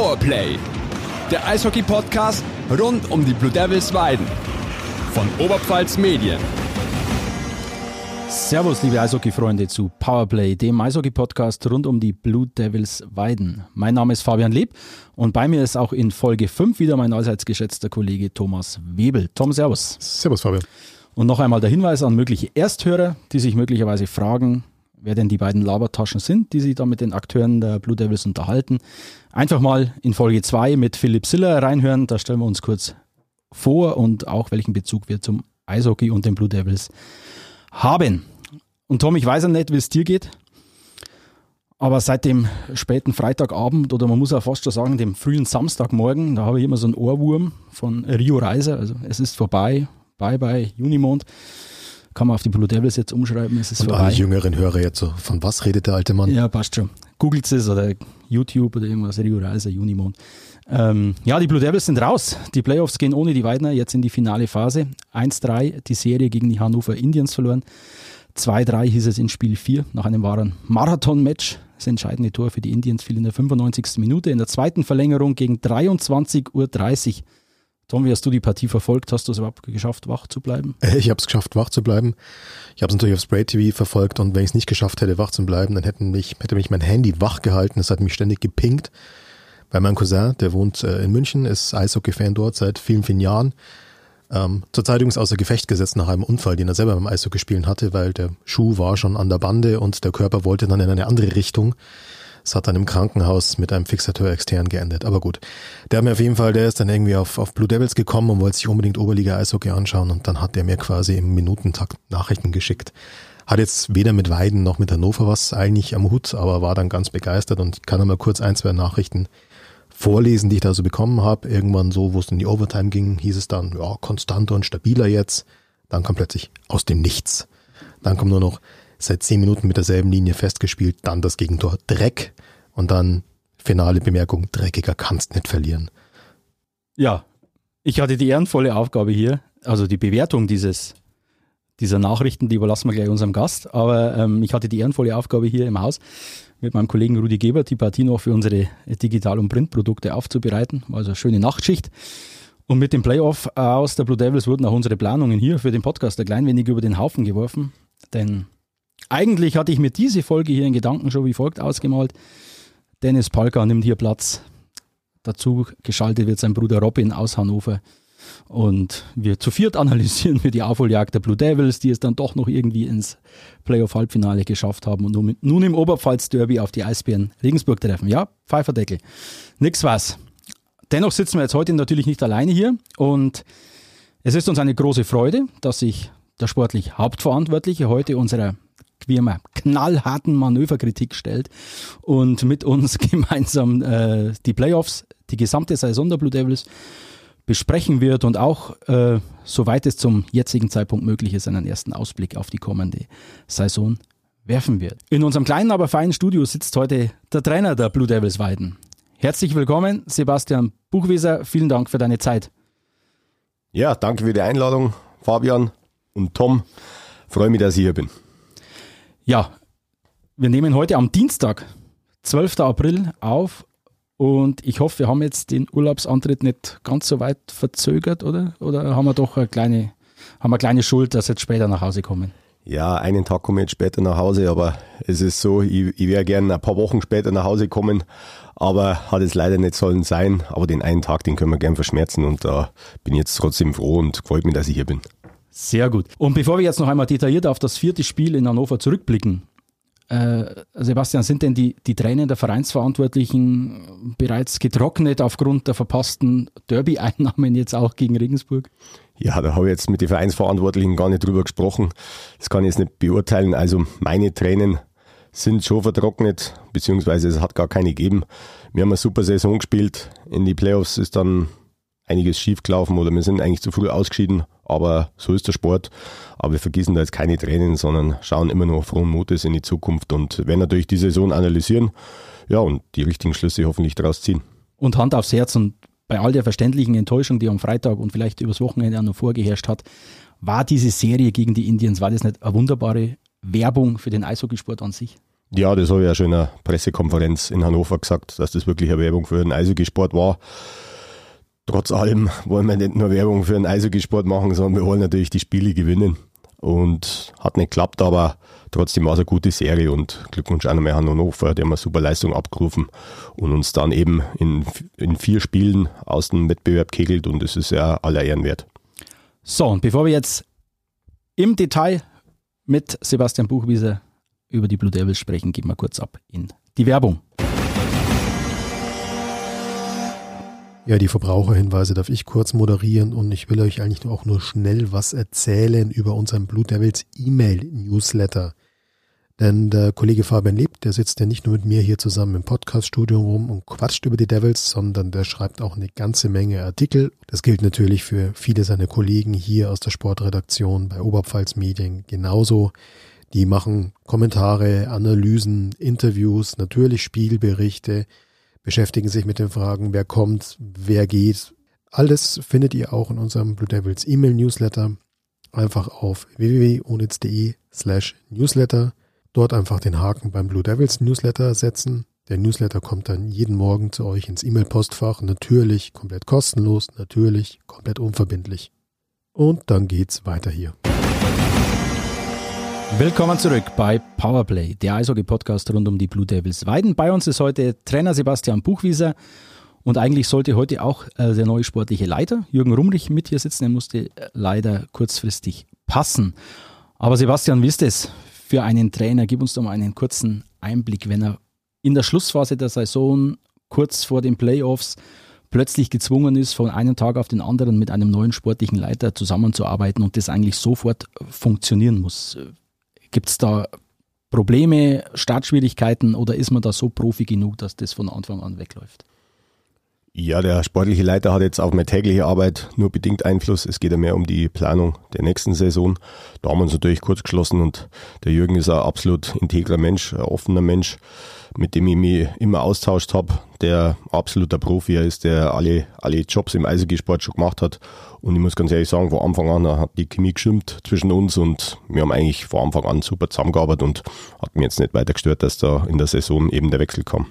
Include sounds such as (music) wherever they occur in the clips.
Powerplay, der Eishockey-Podcast rund um die Blue Devils Weiden von Oberpfalz Medien. Servus, liebe Eishockey-Freunde zu Powerplay, dem Eishockey-Podcast rund um die Blue Devils Weiden. Mein Name ist Fabian Leb und bei mir ist auch in Folge 5 wieder mein allseits geschätzter Kollege Thomas Webel. Tom, servus. Servus, Fabian. Und noch einmal der Hinweis an mögliche Ersthörer, die sich möglicherweise fragen, wer denn die beiden Labertaschen sind, die sich da mit den Akteuren der Blue Devils unterhalten. Einfach mal in Folge 2 mit Philipp Siller reinhören, da stellen wir uns kurz vor und auch welchen Bezug wir zum Eishockey und den Blue Devils haben. Und Tom, ich weiß ja nicht, wie es dir geht, aber seit dem späten Freitagabend oder man muss auch fast schon sagen, dem frühen Samstagmorgen, da habe ich immer so einen Ohrwurm von Rio Reiser. Also es ist vorbei, bye bye Unimond. Kann man auf die Blue Devils jetzt umschreiben, es ist Und vorbei. alle jüngeren Hörer jetzt so, von was redet der alte Mann? Ja, passt schon. Googelt es oder YouTube oder irgendwas, Rio Reiser, Unimond. Ähm, ja, die Blue Devils sind raus. Die Playoffs gehen ohne die Weidner jetzt in die finale Phase. 1-3 die Serie gegen die Hannover Indians verloren. 2-3 hieß es in Spiel 4 nach einem wahren Marathon-Match. Das entscheidende Tor für die Indians fiel in der 95. Minute. In der zweiten Verlängerung gegen 23.30 Uhr. Tom, wie hast du die Partie verfolgt? Hast du es überhaupt geschafft, wach zu bleiben? Äh, Ich habe es geschafft, wach zu bleiben. Ich habe es natürlich auf Spray TV verfolgt und wenn ich es nicht geschafft hätte, wach zu bleiben, dann hätten mich, hätte mich mein Handy wach gehalten. Es hat mich ständig gepinkt. Weil mein Cousin, der wohnt äh, in München, ist Eishockey-Fan dort seit vielen, vielen Jahren. Ähm, zurzeit übrigens außer Gefecht gesetzt nach einem Unfall, den er selber beim Eishockey spielen hatte, weil der Schuh war schon an der Bande und der Körper wollte dann in eine andere Richtung. Es hat dann im Krankenhaus mit einem Fixateur extern geendet. Aber gut. Der hat mir auf jeden Fall, der ist dann irgendwie auf, auf Blue Devils gekommen und wollte sich unbedingt Oberliga Eishockey anschauen und dann hat der mir quasi im Minutentakt Nachrichten geschickt. Hat jetzt weder mit Weiden noch mit Hannover was eigentlich am Hut, aber war dann ganz begeistert und kann einmal kurz ein, zwei Nachrichten vorlesen, die ich da so bekommen habe. Irgendwann so, wo es in die Overtime ging, hieß es dann, ja, konstanter und stabiler jetzt. Dann kam plötzlich aus dem Nichts. Dann kommt nur noch seit zehn Minuten mit derselben Linie festgespielt, dann das Gegentor Dreck und dann finale Bemerkung, dreckiger kannst nicht verlieren. Ja, ich hatte die ehrenvolle Aufgabe hier, also die Bewertung dieses, dieser Nachrichten, die überlassen wir gleich unserem Gast, aber ähm, ich hatte die ehrenvolle Aufgabe hier im Haus mit meinem Kollegen Rudi Gebert die Partie noch für unsere Digital- und Printprodukte aufzubereiten. Also eine schöne Nachtschicht. Und mit dem Playoff aus der Blue Devils wurden auch unsere Planungen hier für den Podcast ein klein wenig über den Haufen geworfen. Denn eigentlich hatte ich mir diese Folge hier in Gedanken schon wie folgt ausgemalt. Dennis Palka nimmt hier Platz. Dazu geschaltet wird sein Bruder Robin aus Hannover. Und wir zu viert (laughs) analysieren wir die Aufholjagd der Blue Devils, die es dann doch noch irgendwie ins Playoff-Halbfinale geschafft haben und nun, im Oberpfalz-Derby auf die Eisbären Regensburg treffen. Ja, Pfeiferdeckel. Nix was. Dennoch sitzen wir jetzt heute natürlich nicht alleine hier und es ist uns eine große Freude, dass sich der sportlich Hauptverantwortliche heute unserer wie immer knallharten Manöverkritik stellt und mit uns (laughs) gemeinsam äh, die Playoffs, die gesamte Saison der Blue Devils besprechen wird und auch, äh, soweit es zum jetzigen Zeitpunkt möglich ist, einen ersten Ausblick auf die kommende Saison werfen wird. In unserem kleinen, aber feinen Studio sitzt heute der Trainer der Blue Devils Weiden. Herzlich willkommen, Sebastian Buchwieser. Vielen Dank für deine Zeit. Ja, danke für die Einladung, Fabian und Tom. Freue mich, dass ich hier bin. Ja, wir nehmen heute am Dienstag, 12. April auf und ich hoffe, wir haben jetzt den Urlaubsantritt nicht ganz so weit verzögert, oder? Oder haben wir doch eine kleine, haben wir eine kleine Schuld, dass wir jetzt später nach Hause kommen? Ja, einen Tag komme ich jetzt später nach Hause, aber es ist so, ich, ich wäre gerne ein paar Wochen später nach Hause kommen, aber hat es leider nicht sollen sein. Aber den einen Tag, den können wir gern verschmerzen und da bin ich jetzt trotzdem froh und freut mich, dass ich hier bin. Sehr gut. Und bevor wir jetzt noch einmal detailliert auf das vierte Spiel in Hannover zurückblicken, äh, Sebastian, sind denn die, die Tränen der Vereinsverantwortlichen bereits getrocknet aufgrund der verpassten Derby-Einnahmen jetzt auch gegen Regensburg? Ja, da habe ich jetzt mit den Vereinsverantwortlichen gar nicht drüber gesprochen. Das kann ich jetzt nicht beurteilen. Also meine Tränen sind schon vertrocknet, beziehungsweise es hat gar keine gegeben. Wir haben eine super Saison gespielt. In die Playoffs ist dann einiges schief gelaufen oder wir sind eigentlich zu früh ausgeschieden, aber so ist der Sport. Aber wir vergießen da jetzt keine Tränen, sondern schauen immer noch frohen Mutes in die Zukunft und werden natürlich die Saison analysieren, ja, und die richtigen Schlüsse hoffentlich daraus ziehen. Und Hand aufs Herz und bei all der verständlichen Enttäuschung, die am Freitag und vielleicht übers Wochenende auch noch vorgeherrscht hat, war diese Serie gegen die Indians, war das nicht eine wunderbare Werbung für den Eishockeysport an sich? Ja, das habe ich ja schon in einer Pressekonferenz in Hannover gesagt, dass das wirklich eine Werbung für den Eishockeysport war. Trotz allem wollen wir nicht nur Werbung für den Eishockeysport machen, sondern wir wollen natürlich die Spiele gewinnen. Und hat nicht geklappt, aber trotzdem war es eine gute Serie und Glückwunsch an einmal Hannover, die haben eine super Leistung abgerufen und uns dann eben in, in vier Spielen aus dem Wettbewerb kegelt und das ist ja aller Ehren wert. So, und bevor wir jetzt im Detail mit Sebastian Buchwieser über die Blue Devils sprechen, gehen wir kurz ab in die Werbung. Ja, die Verbraucherhinweise darf ich kurz moderieren und ich will euch eigentlich auch nur schnell was erzählen über unseren Blue Devils E-Mail-Newsletter. Denn der Kollege Fabian Lebt, der sitzt ja nicht nur mit mir hier zusammen im Podcaststudio rum und quatscht über die Devils, sondern der schreibt auch eine ganze Menge Artikel. Das gilt natürlich für viele seiner Kollegen hier aus der Sportredaktion bei Oberpfalz Medien genauso. Die machen Kommentare, Analysen, Interviews, natürlich Spielberichte, beschäftigen sich mit den Fragen, wer kommt, wer geht. Alles findet ihr auch in unserem Blue Devils E-Mail Newsletter. Einfach auf www.onitz.de slash Newsletter. Dort einfach den Haken beim Blue Devils Newsletter setzen. Der Newsletter kommt dann jeden Morgen zu euch ins E-Mail-Postfach. Natürlich komplett kostenlos, natürlich komplett unverbindlich. Und dann geht's weiter hier. Willkommen zurück bei Powerplay, der Eishockey-Podcast rund um die Blue Devils Weiden. Bei uns ist heute Trainer Sebastian Buchwieser und eigentlich sollte heute auch äh, der neue sportliche Leiter Jürgen Rumrich mit hier sitzen. Er musste äh, leider kurzfristig passen. Aber Sebastian, wie ist es für einen Trainer? Gib uns doch mal einen kurzen Einblick, wenn er in der Schlussphase der Saison kurz vor den Playoffs plötzlich gezwungen ist, von einem Tag auf den anderen mit einem neuen sportlichen Leiter zusammenzuarbeiten und das eigentlich sofort funktionieren muss. Gibt es da Probleme, Startschwierigkeiten oder ist man da so Profi genug, dass das von Anfang an wegläuft? Ja, der sportliche Leiter hat jetzt auf meine tägliche Arbeit nur bedingt Einfluss. Es geht ja mehr um die Planung der nächsten Saison. Da haben wir uns natürlich kurz geschlossen und der Jürgen ist ein absolut integrer Mensch, ein offener Mensch mit dem ich mich immer austauscht habe, der absoluter Profi ist, der alle, alle Jobs im Eishockeysport schon gemacht hat. Und ich muss ganz ehrlich sagen, von Anfang an hat die Chemie gestimmt zwischen uns und wir haben eigentlich von Anfang an super zusammengearbeitet und hat mir jetzt nicht weiter gestört, dass da in der Saison eben der Wechsel kam.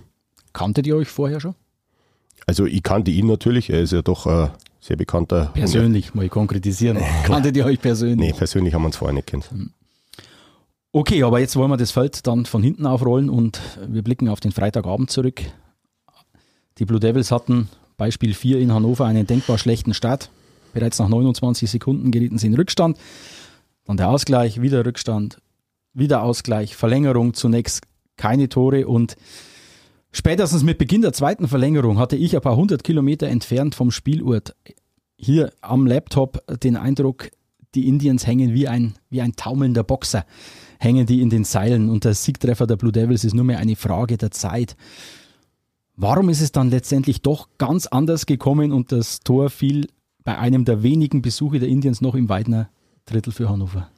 Kanntet ihr euch vorher schon? Also ich kannte ihn natürlich, er ist ja doch ein sehr bekannter. Persönlich, mal konkretisieren. Kanntet ihr euch persönlich? Nee, persönlich haben wir uns vorher nicht kennt. Hm. Okay, aber jetzt wollen wir das Feld dann von hinten aufrollen und wir blicken auf den Freitagabend zurück. Die Blue Devils hatten Beispiel 4 in Hannover einen denkbar schlechten Start. Bereits nach 29 Sekunden gerieten sie in Rückstand. Dann der Ausgleich, wieder Rückstand, wieder Ausgleich, Verlängerung, zunächst keine Tore und spätestens mit Beginn der zweiten Verlängerung hatte ich ein paar hundert Kilometer entfernt vom Spielort hier am Laptop den Eindruck, die Indians hängen wie ein, wie ein taumelnder Boxer hängen die in den Seilen und der Siegtreffer der Blue Devils ist nur mehr eine Frage der Zeit. Warum ist es dann letztendlich doch ganz anders gekommen und das Tor fiel bei einem der wenigen Besuche der Indians noch im Weidner Drittel für Hannover?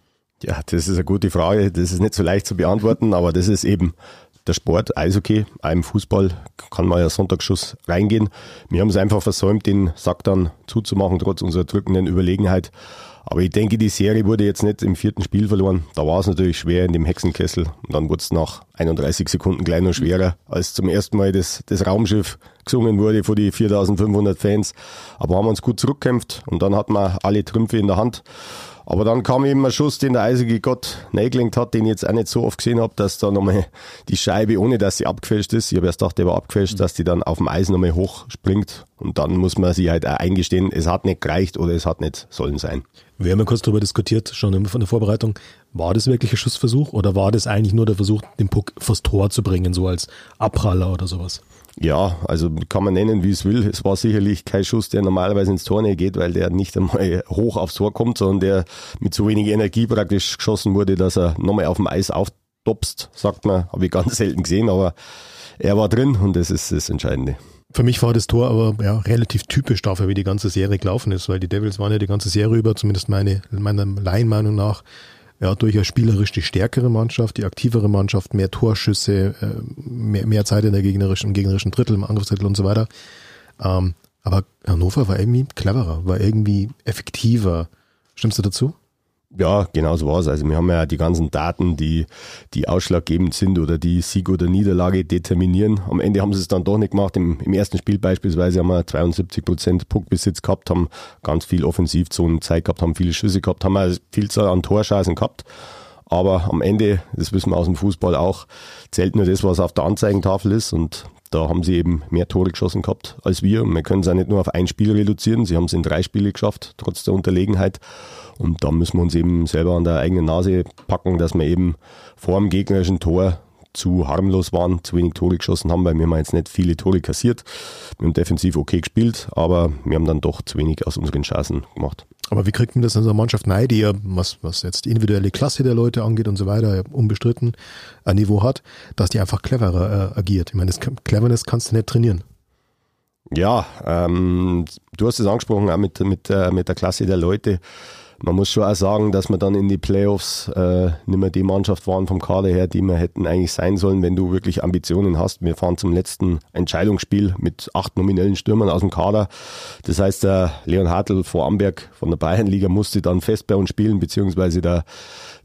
Ja, das ist eine gute Frage. Das ist nicht so leicht zu beantworten, aber das ist eben der Sport, Eishockey, einem Fußball kann man ja Sonntagsschuss reingehen. Wir haben es einfach versäumt, den Sack dann zuzumachen, trotz unserer drückenden Überlegenheit. Aber ich denke, die Serie wurde jetzt nicht im vierten Spiel verloren. Da war es natürlich schwer in dem Hexenkessel. Und dann wurde es nach 31 Sekunden gleich noch schwerer, als zum ersten Mal das, das Raumschiff gesungen wurde vor die 4500 Fans. Aber haben uns gut zurückkämpft und dann hatten wir alle Trümpfe in der Hand. Aber dann kam eben ein Schuss, den der eisige Gott neigelenkt hat, den ich jetzt auch nicht so oft gesehen habe, dass da nochmal die Scheibe, ohne dass sie abgefälscht ist, ich habe erst gedacht, der war abgefälscht, dass die dann auf dem Eis nochmal hochspringt. Und dann muss man sich halt auch eingestehen, es hat nicht gereicht oder es hat nicht sollen sein. Wir haben ja kurz darüber diskutiert, schon von der Vorbereitung. War das wirklich ein Schussversuch oder war das eigentlich nur der Versuch, den Puck vors Tor zu bringen, so als Abpraller oder sowas? Ja, also kann man nennen, wie es will. Es war sicherlich kein Schuss, der normalerweise ins Tor geht, weil der nicht einmal (laughs) hoch aufs Tor kommt, sondern der mit so wenig Energie praktisch geschossen wurde, dass er nochmal auf dem Eis auftopst, sagt man. Habe ich ganz selten gesehen, aber er war drin und das ist das Entscheidende. Für mich war das Tor aber ja, relativ typisch dafür, wie die ganze Serie gelaufen ist, weil die Devils waren ja die ganze Serie über, zumindest meine, meiner Laienmeinung nach, ja, durchaus spielerisch die stärkere Mannschaft, die aktivere Mannschaft, mehr Torschüsse, äh, mehr, mehr Zeit in der gegnerischen, im gegnerischen Drittel, im Angriffsdrittel und so weiter. Ähm, aber Hannover war irgendwie cleverer, war irgendwie effektiver. Stimmst du dazu? Ja, genau so war es. Also wir haben ja die ganzen Daten, die, die ausschlaggebend sind oder die Sieg oder Niederlage determinieren. Am Ende haben sie es dann doch nicht gemacht. Im, im ersten Spiel beispielsweise haben wir 72 Prozent Puckbesitz gehabt, haben ganz viel Offensivzonen Zeit gehabt, haben viele Schüsse gehabt, haben eine Vielzahl an Torschancen gehabt. Aber am Ende, das wissen wir aus dem Fußball auch, zählt nur das, was auf der Anzeigentafel ist. Und da haben sie eben mehr Tore geschossen gehabt als wir. Und wir können es auch nicht nur auf ein Spiel reduzieren. Sie haben es in drei Spiele geschafft, trotz der Unterlegenheit. Und da müssen wir uns eben selber an der eigenen Nase packen, dass wir eben vor dem gegnerischen Tor zu harmlos waren, zu wenig Tore geschossen haben, weil wir haben jetzt nicht viele Tore kassiert. Wir haben defensiv okay gespielt, aber wir haben dann doch zu wenig aus unseren Chancen gemacht. Aber wie kriegt man das in so einer Mannschaft nein, die ja, was, was jetzt die individuelle Klasse der Leute angeht und so weiter, unbestritten ein Niveau hat, dass die einfach cleverer äh, agiert? Ich meine, das Cleverness kannst du nicht trainieren. Ja, ähm, du hast es angesprochen, auch mit, mit, äh, mit der Klasse der Leute man muss schon auch sagen, dass wir dann in die Playoffs äh, nicht mehr die Mannschaft waren vom Kader her, die wir hätten eigentlich sein sollen, wenn du wirklich Ambitionen hast. Wir fahren zum letzten Entscheidungsspiel mit acht nominellen Stürmern aus dem Kader. Das heißt, der Leon Hartl vor Amberg von der Bayernliga musste dann fest bei uns spielen, beziehungsweise der,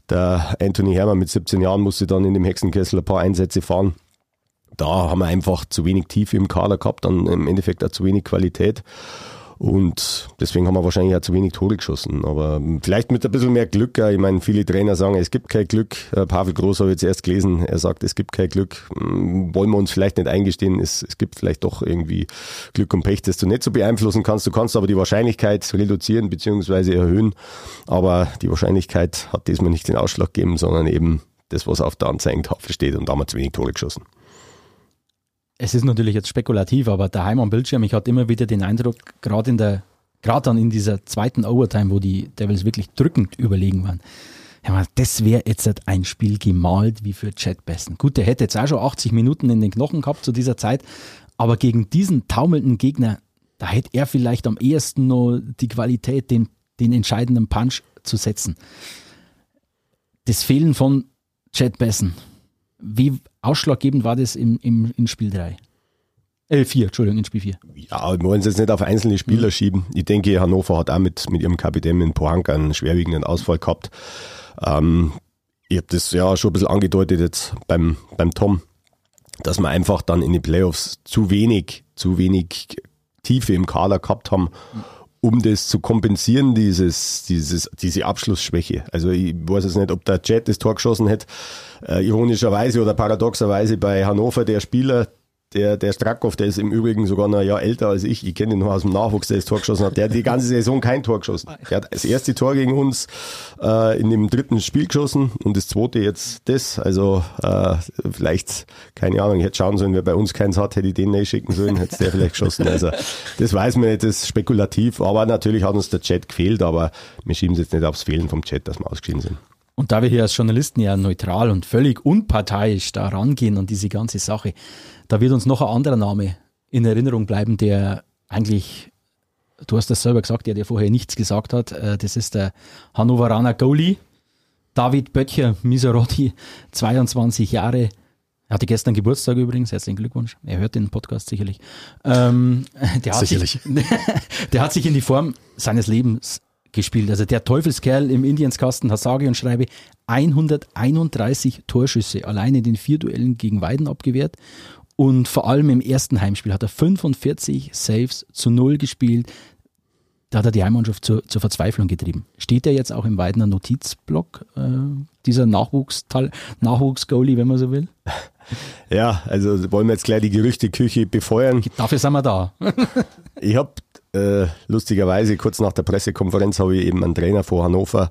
der Anthony Hermann mit 17 Jahren musste dann in dem Hexenkessel ein paar Einsätze fahren. Da haben wir einfach zu wenig Tiefe im Kader gehabt, dann im Endeffekt auch zu wenig Qualität. Und deswegen haben wir wahrscheinlich auch zu wenig Tore geschossen. Aber vielleicht mit ein bisschen mehr Glück. Ich meine, viele Trainer sagen, es gibt kein Glück. Äh, Pavel Groß habe ich jetzt erst gelesen. Er sagt, es gibt kein Glück. Hm, wollen wir uns vielleicht nicht eingestehen. Es, es gibt vielleicht doch irgendwie Glück und Pech, das du nicht so beeinflussen kannst. Du kannst aber die Wahrscheinlichkeit reduzieren bzw. erhöhen. Aber die Wahrscheinlichkeit hat diesmal nicht den Ausschlag gegeben, sondern eben das, was auf der Anzeigentafel steht. Und da haben wir zu wenig Tore geschossen es ist natürlich jetzt spekulativ, aber daheim am Bildschirm, ich hatte immer wieder den Eindruck, gerade in der, gerade dann in dieser zweiten Overtime, wo die Devils wirklich drückend überlegen waren, das wäre jetzt ein Spiel gemalt wie für Chad Besson. Gut, der hätte jetzt auch schon 80 Minuten in den Knochen gehabt zu dieser Zeit, aber gegen diesen taumelnden Gegner, da hätte er vielleicht am ehesten noch die Qualität, den, den entscheidenden Punch zu setzen. Das Fehlen von Chad Besson, wie ausschlaggebend war das im, im, in Spiel 3? Äh, 4, Entschuldigung, in Spiel 4. Ja, wir wollen es jetzt nicht auf einzelne Spieler mhm. schieben. Ich denke, Hannover hat auch mit, mit ihrem Kapitän in Pohanka einen schwerwiegenden Ausfall gehabt. Ähm, ich habe das ja schon ein bisschen angedeutet jetzt beim, beim Tom, dass wir einfach dann in den Playoffs zu wenig, zu wenig Tiefe im Kader gehabt haben. Mhm um das zu kompensieren, dieses, dieses, diese Abschlussschwäche. Also ich weiß jetzt nicht, ob der Jet das Tor geschossen hätte, äh, ironischerweise oder paradoxerweise bei Hannover der Spieler, der, der Strakow, der ist im Übrigen sogar noch ein Jahr älter als ich. Ich kenne ihn noch aus dem Nachwuchs, der das Tor geschossen hat. Der hat die ganze Saison kein Tor geschossen. Der hat das erste Tor gegen uns äh, in dem dritten Spiel geschossen und das zweite jetzt das. Also äh, vielleicht, keine Ahnung, ich hätte schauen sollen, wer bei uns keins hat, hätte ich den nicht schicken sollen, hätte der vielleicht geschossen. Also das weiß man nicht, das ist spekulativ. Aber natürlich hat uns der Chat gefehlt, aber wir schieben es jetzt nicht aufs Fehlen vom Chat, dass wir ausgeschieden sind. Und da wir hier als Journalisten ja neutral und völlig unparteiisch da rangehen und diese ganze Sache, da wird uns noch ein anderer Name in Erinnerung bleiben, der eigentlich, du hast das selber gesagt, der dir vorher nichts gesagt hat. Äh, das ist der Hannoveraner Goalie, David Böttcher Miserotti, 22 (laughs) Jahre. Er hatte gestern Geburtstag übrigens, herzlichen Glückwunsch. Er hört den Podcast sicherlich. Ähm, (laughs) der, hat sicherlich. Sich, (laughs) der hat sich in die Form seines Lebens gespielt. Also der Teufelskerl im Indienskasten hat sage und schreibe 131 Torschüsse allein in den vier Duellen gegen Weiden abgewehrt. Und vor allem im ersten Heimspiel hat er 45 Saves zu null gespielt. Da hat er die Heimmannschaft zur, zur Verzweiflung getrieben. Steht er jetzt auch im Weidener Notizblock, äh, dieser Nachwuchs-Goalie, Nachwuchs wenn man so will? (laughs) Ja, also wollen wir jetzt gleich die Gerüchteküche befeuern. Dafür sind wir da. (laughs) ich habe äh, lustigerweise kurz nach der Pressekonferenz habe ich eben einen Trainer vor Hannover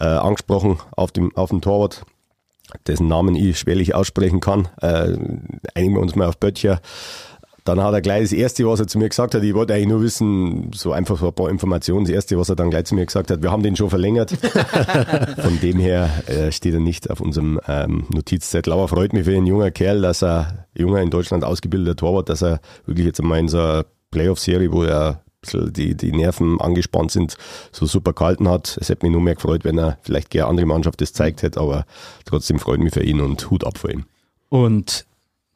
äh, angesprochen auf dem, auf dem Torwart, dessen Namen ich schwerlich aussprechen kann. Äh, einigen wir uns mal auf Böttcher. Dann hat er gleich das Erste, was er zu mir gesagt hat, ich wollte eigentlich nur wissen, so einfach so ein paar Informationen. Das Erste, was er dann gleich zu mir gesagt hat, wir haben den schon verlängert. (laughs) Von dem her äh, steht er nicht auf unserem ähm, Notizzettel. Aber freut mich für einen junger Kerl, dass er, junger in Deutschland ausgebildeter Torwart, dass er wirklich jetzt einmal in so einer Playoff-Serie, wo er die, die Nerven angespannt sind, so super gehalten hat. Es hätte mich nur mehr gefreut, wenn er vielleicht gerne andere Mannschaft das zeigt hätte, aber trotzdem freut mich für ihn und Hut ab vor ihm. Und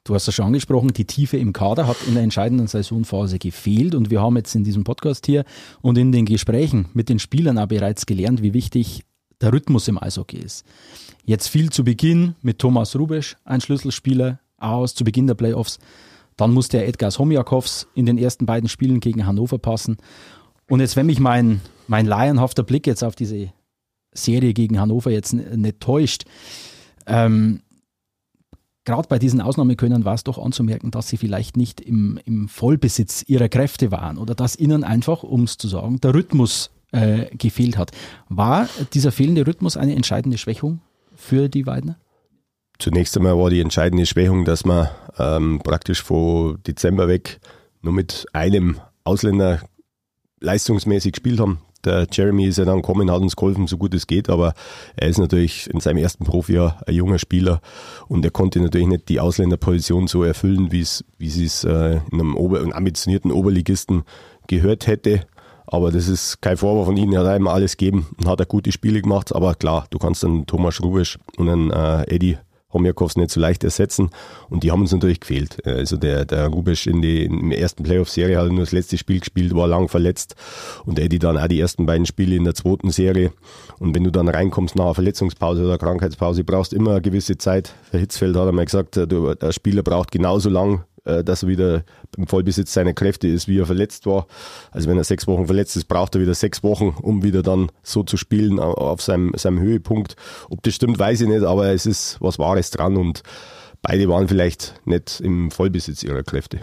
Du hast es schon angesprochen, die Tiefe im Kader hat in der entscheidenden Saisonphase gefehlt und wir haben jetzt in diesem Podcast hier und in den Gesprächen mit den Spielern auch bereits gelernt, wie wichtig der Rhythmus im Eishockey ist. Jetzt fiel zu Beginn mit Thomas Rubesch, ein Schlüsselspieler, aus zu Beginn der Playoffs. Dann musste er Edgars Homjakovs in den ersten beiden Spielen gegen Hannover passen. Und jetzt, wenn mich mein, mein laienhafter Blick jetzt auf diese Serie gegen Hannover jetzt nicht täuscht, ähm, gerade bei diesen Ausnahmekönnern war es doch anzumerken, dass sie vielleicht nicht im, im Vollbesitz ihrer Kräfte waren oder dass ihnen einfach, um es zu sagen, der Rhythmus äh, gefehlt hat. War dieser fehlende Rhythmus eine entscheidende Schwächung für die Weidner? Zunächst einmal war die entscheidende Schwächung, dass man ähm, praktisch von Dezember weg nur mit einem Ausländer leistungsmäßig gespielt haben. Der Jeremy ist ja dann gekommen, hat uns geholfen, so gut es geht, aber er ist natürlich in seinem ersten Profijahr ein junger Spieler und er konnte natürlich nicht die Ausländerposition so erfüllen, wie es, wie es äh, in einem, Ober-, einem ambitionierten Oberligisten gehört hätte. Aber das ist kein Vorwurf von ihnen, er hat einmal alles gegeben und hat er gute Spiele gemacht. Aber klar, du kannst dann Thomas Rubisch und einen äh, Eddie Homjakovs nicht so leicht ersetzen und die haben uns natürlich gefehlt. Also der, der Rubisch in, die, in der ersten Playoff-Serie hat nur das letzte Spiel gespielt, war lang verletzt und Eddie dann auch die ersten beiden Spiele in der zweiten Serie und wenn du dann reinkommst nach einer Verletzungspause oder Krankheitspause, brauchst immer eine gewisse Zeit. Der Hitzfeld hat einmal gesagt, der Spieler braucht genauso lang äh, dass er wieder im Vollbesitz seiner Kräfte ist, wie er verletzt war. Also wenn er sechs Wochen verletzt ist, braucht er wieder sechs Wochen, um wieder dann so zu spielen auf seinem, seinem Höhepunkt. Ob das stimmt, weiß ich nicht, aber es ist was Wahres dran und beide waren vielleicht nicht im Vollbesitz ihrer Kräfte.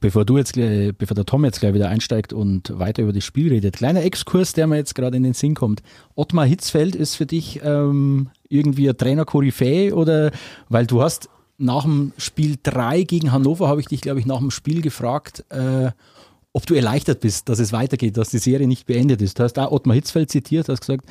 Bevor du jetzt bevor der Tom jetzt gleich wieder einsteigt und weiter über das Spiel redet, kleiner Exkurs, der mir jetzt gerade in den Sinn kommt. Ottmar Hitzfeld ist für dich ähm, irgendwie ein Trainer Koryphäe oder weil du hast nach dem Spiel 3 gegen Hannover habe ich dich, glaube ich, nach dem Spiel gefragt, äh, ob du erleichtert bist, dass es weitergeht, dass die Serie nicht beendet ist. Du hast auch Ottmar Hitzfeld zitiert, hast gesagt,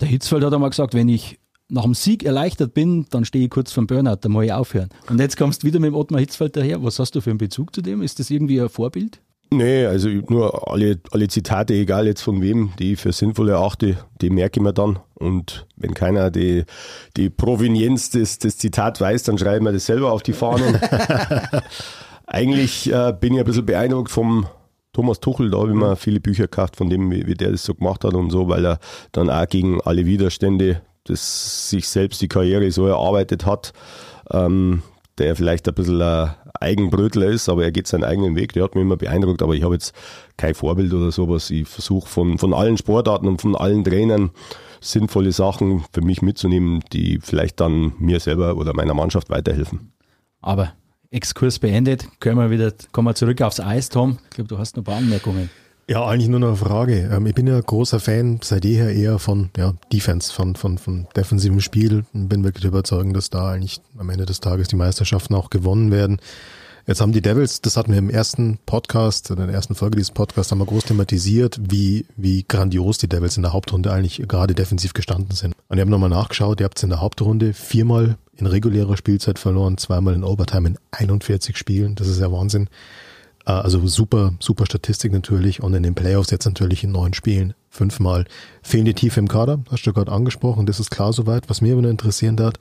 der Hitzfeld hat einmal gesagt, wenn ich nach dem Sieg erleichtert bin, dann stehe ich kurz vom Burnout, dann muss ich aufhören. Und jetzt kommst du wieder mit dem Ottmar Hitzfeld daher. Was hast du für einen Bezug zu dem? Ist das irgendwie ein Vorbild? Nee, also nur alle, alle Zitate, egal jetzt von wem, die ich für sinnvoll erachte, die merke ich mir dann. Und wenn keiner die, die Provenienz des, des Zitat weiß, dann schreiben wir das selber auf die Fahnen. (laughs) Eigentlich äh, bin ich ein bisschen beeindruckt vom Thomas Tuchel, da habe ich mir viele Bücher gekauft von dem, wie, wie der das so gemacht hat und so, weil er dann auch gegen alle Widerstände das sich selbst die Karriere so erarbeitet hat, ähm, der vielleicht ein bisschen ein Eigenbrötler ist, aber er geht seinen eigenen Weg. Der hat mich immer beeindruckt, aber ich habe jetzt kein Vorbild oder sowas. Ich versuche von, von allen Sportarten und von allen Trainern sinnvolle Sachen für mich mitzunehmen, die vielleicht dann mir selber oder meiner Mannschaft weiterhelfen. Aber Exkurs beendet, können wir wieder, kommen wir zurück aufs Eis, Tom. Ich glaube, du hast noch ein paar Anmerkungen. Ja, eigentlich nur noch eine Frage. Ähm, ich bin ja großer Fan seit jeher eher von ja, Defense, von, von, von defensivem Spiel bin wirklich überzeugt, dass da eigentlich am Ende des Tages die Meisterschaften auch gewonnen werden. Jetzt haben die Devils, das hatten wir im ersten Podcast, in der ersten Folge dieses Podcasts, haben wir groß thematisiert, wie, wie grandios die Devils in der Hauptrunde eigentlich gerade defensiv gestanden sind. Und ich habe nochmal nachgeschaut, ihr habt in der Hauptrunde viermal in regulärer Spielzeit verloren, zweimal in Overtime in 41 Spielen. Das ist ja Wahnsinn. Äh, also super, super Statistik natürlich. Und in den Playoffs jetzt natürlich in neun Spielen fünfmal. Fehlende Tiefe im Kader, hast du gerade angesprochen. Das ist klar soweit. Was mir aber interessieren hat,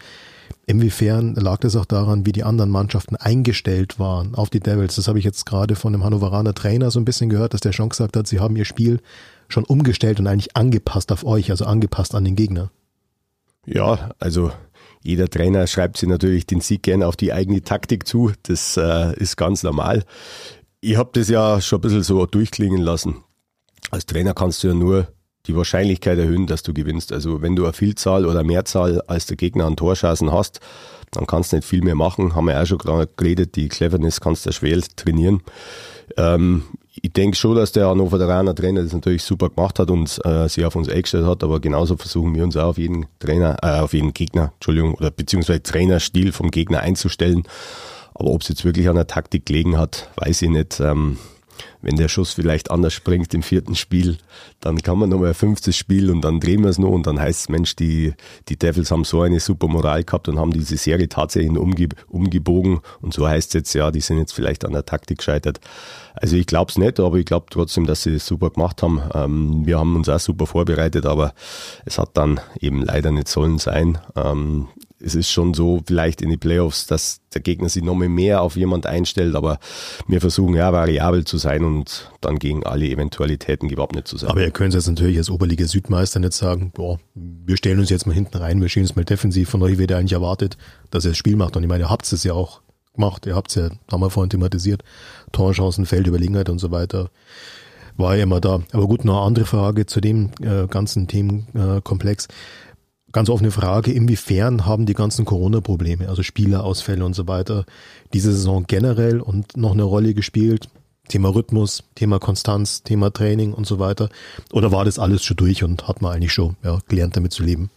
inwiefern lag das auch daran, wie die anderen Mannschaften eingestellt waren auf die Devils? Das habe ich jetzt gerade von dem Hannoveraner Trainer so ein bisschen gehört, dass der schon gesagt hat, sie haben ihr Spiel schon umgestellt und eigentlich angepasst auf euch, also angepasst an den Gegner. Ja, also jeder Trainer schreibt sich natürlich den Sieg gerne auf die eigene Taktik zu. Das äh, ist ganz normal. Ich habe das ja schon ein bisschen so durchklingen lassen. Als Trainer kannst du ja nur die Wahrscheinlichkeit erhöhen, dass du gewinnst. Also wenn du eine Vielzahl oder Mehrzahl als der Gegner an Torschancen hast, dann kannst du nicht viel mehr machen. Haben wir auch schon geredet, die Cleverness kannst du schwer trainieren. Ähm, ich denke schon, dass der Hannoveraner Trainer das natürlich super gemacht hat und äh, sich auf uns eingestellt hat, aber genauso versuchen wir uns auch auf jeden Trainer, äh, auf jeden Gegner, Entschuldigung, oder beziehungsweise Trainerstil vom Gegner einzustellen. Aber ob es jetzt wirklich an der Taktik gelegen hat, weiß ich nicht. Ähm, wenn der Schuss vielleicht anders springt im vierten Spiel, dann kann man nochmal ein fünftes Spiel und dann drehen wir es noch und dann heißt es, Mensch, die, die Devils haben so eine super Moral gehabt und haben diese Serie tatsächlich umge umgebogen und so heißt es jetzt, ja, die sind jetzt vielleicht an der Taktik gescheitert. Also ich glaube es nicht, aber ich glaube trotzdem, dass sie es super gemacht haben. Ähm, wir haben uns auch super vorbereitet, aber es hat dann eben leider nicht sollen sein. Ähm, es ist schon so vielleicht in die Playoffs, dass der Gegner sich noch mehr auf jemand einstellt, aber wir versuchen ja variabel zu sein und dann gegen alle Eventualitäten gewappnet zu sein. Aber ihr könnt jetzt natürlich als Oberliga Südmeister nicht sagen, boah, wir stellen uns jetzt mal hinten rein, wir stehen uns mal defensiv, von euch wird ja eigentlich erwartet, dass ihr das Spiel macht und ich meine, ihr habt es ja auch gemacht, ihr habt es ja, wir vorhin thematisiert, Torchancen, Feldüberlegenheit und so weiter war ja immer da. Aber gut, noch eine andere Frage zu dem äh, ganzen Themenkomplex. Ganz offene Frage, inwiefern haben die ganzen Corona-Probleme, also Spielerausfälle und so weiter, diese Saison generell und noch eine Rolle gespielt? Thema Rhythmus, Thema Konstanz, Thema Training und so weiter? Oder war das alles schon durch und hat man eigentlich schon ja, gelernt, damit zu leben?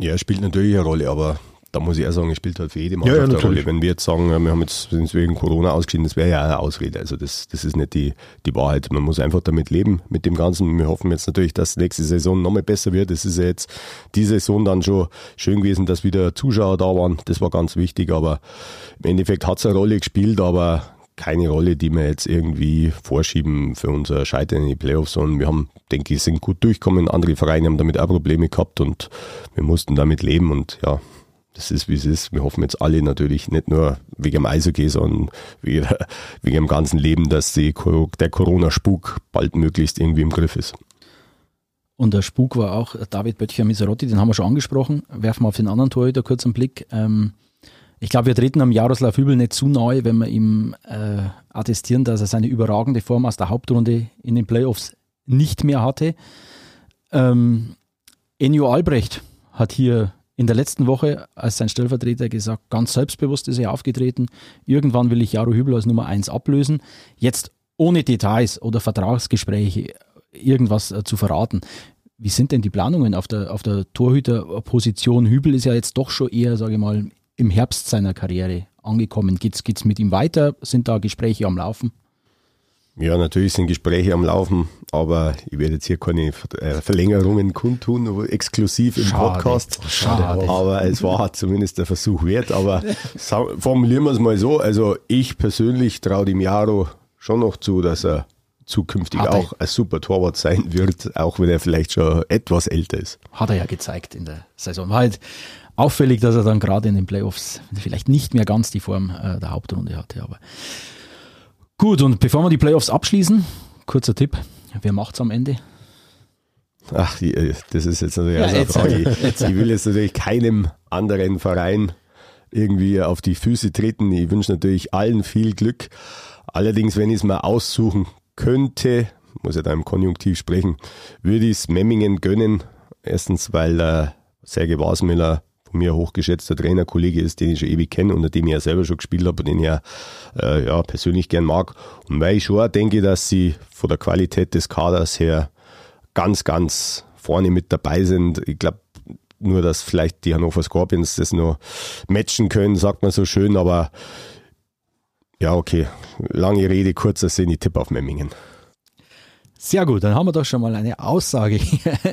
Ja, spielt natürlich eine Rolle, aber da muss ich auch sagen, es spielt halt für jede Mannschaft ja, ja, eine Rolle. Wenn wir jetzt sagen, wir haben jetzt sind wegen Corona ausgeschieden, das wäre ja eine Ausrede. Also das, das ist nicht die, die Wahrheit. Man muss einfach damit leben, mit dem Ganzen. Wir hoffen jetzt natürlich, dass nächste Saison nochmal besser wird. Es ist ja jetzt die Saison dann schon schön gewesen, dass wieder Zuschauer da waren. Das war ganz wichtig, aber im Endeffekt hat es eine Rolle gespielt, aber keine Rolle, die wir jetzt irgendwie vorschieben für unser Scheitern in die Playoffs, sondern wir haben, denke ich, sind gut durchgekommen. Andere Vereine haben damit auch Probleme gehabt und wir mussten damit leben und ja, das ist, wie es ist. Wir hoffen jetzt alle natürlich nicht nur wegen dem Eishockey, sondern wegen, (laughs) dem ganzen Leben, dass die, der Corona-Spuk bald möglichst irgendwie im Griff ist. Und der Spuk war auch David Böttcher-Miserotti, den haben wir schon angesprochen. Werfen wir auf den anderen Torhüter kurz einen Blick. Ähm, ich glaube, wir treten am Jaroslav Hübel nicht zu nahe, wenn wir ihm äh, attestieren, dass er seine überragende Form aus der Hauptrunde in den Playoffs nicht mehr hatte. Ähm, Enio Albrecht hat hier in der letzten Woche als sein Stellvertreter gesagt, ganz selbstbewusst ist er aufgetreten. Irgendwann will ich Jaro Hübel als Nummer 1 ablösen. Jetzt ohne Details oder Vertragsgespräche irgendwas äh, zu verraten. Wie sind denn die Planungen auf der, auf der Torhüterposition? Hübel ist ja jetzt doch schon eher, sage ich mal, im Herbst seiner Karriere angekommen. Geht es mit ihm weiter? Sind da Gespräche am Laufen? Ja, natürlich sind Gespräche am Laufen, aber ich werde jetzt hier keine äh, Verlängerungen kundtun, exklusiv im Schade. Podcast. Schade. Aber es war halt zumindest der Versuch wert. Aber (laughs) formulieren wir es mal so. Also ich persönlich traue dem Jaro schon noch zu, dass er zukünftig er. auch ein super Torwart sein wird, auch wenn er vielleicht schon etwas älter ist. Hat er ja gezeigt in der Saison. War halt auffällig, dass er dann gerade in den Playoffs vielleicht nicht mehr ganz die Form äh, der Hauptrunde hatte, aber Gut, und bevor wir die Playoffs abschließen, kurzer Tipp. Wer macht's am Ende? Ach, äh, das ist jetzt natürlich ja, eine Frage. (laughs) Ich will jetzt natürlich keinem anderen Verein irgendwie auf die Füße treten. Ich wünsche natürlich allen viel Glück. Allerdings, wenn ich es mal aussuchen könnte, muss ja da im Konjunktiv sprechen, würde ich es Memmingen gönnen. Erstens, weil äh, Serge Wasmüller von mir hochgeschätzter Trainerkollege ist, den ich schon ewig kenne, unter dem ich ja selber schon gespielt habe und den ich ja, äh, ja persönlich gern mag. Und weil ich schon denke, dass sie von der Qualität des Kaders her ganz, ganz vorne mit dabei sind. Ich glaube, nur, dass vielleicht die Hannover Scorpions das nur matchen können, sagt man so schön, aber ja, okay. Lange Rede, kurzer Sinn, ich tippe auf Memmingen. Sehr gut, dann haben wir doch schon mal eine Aussage.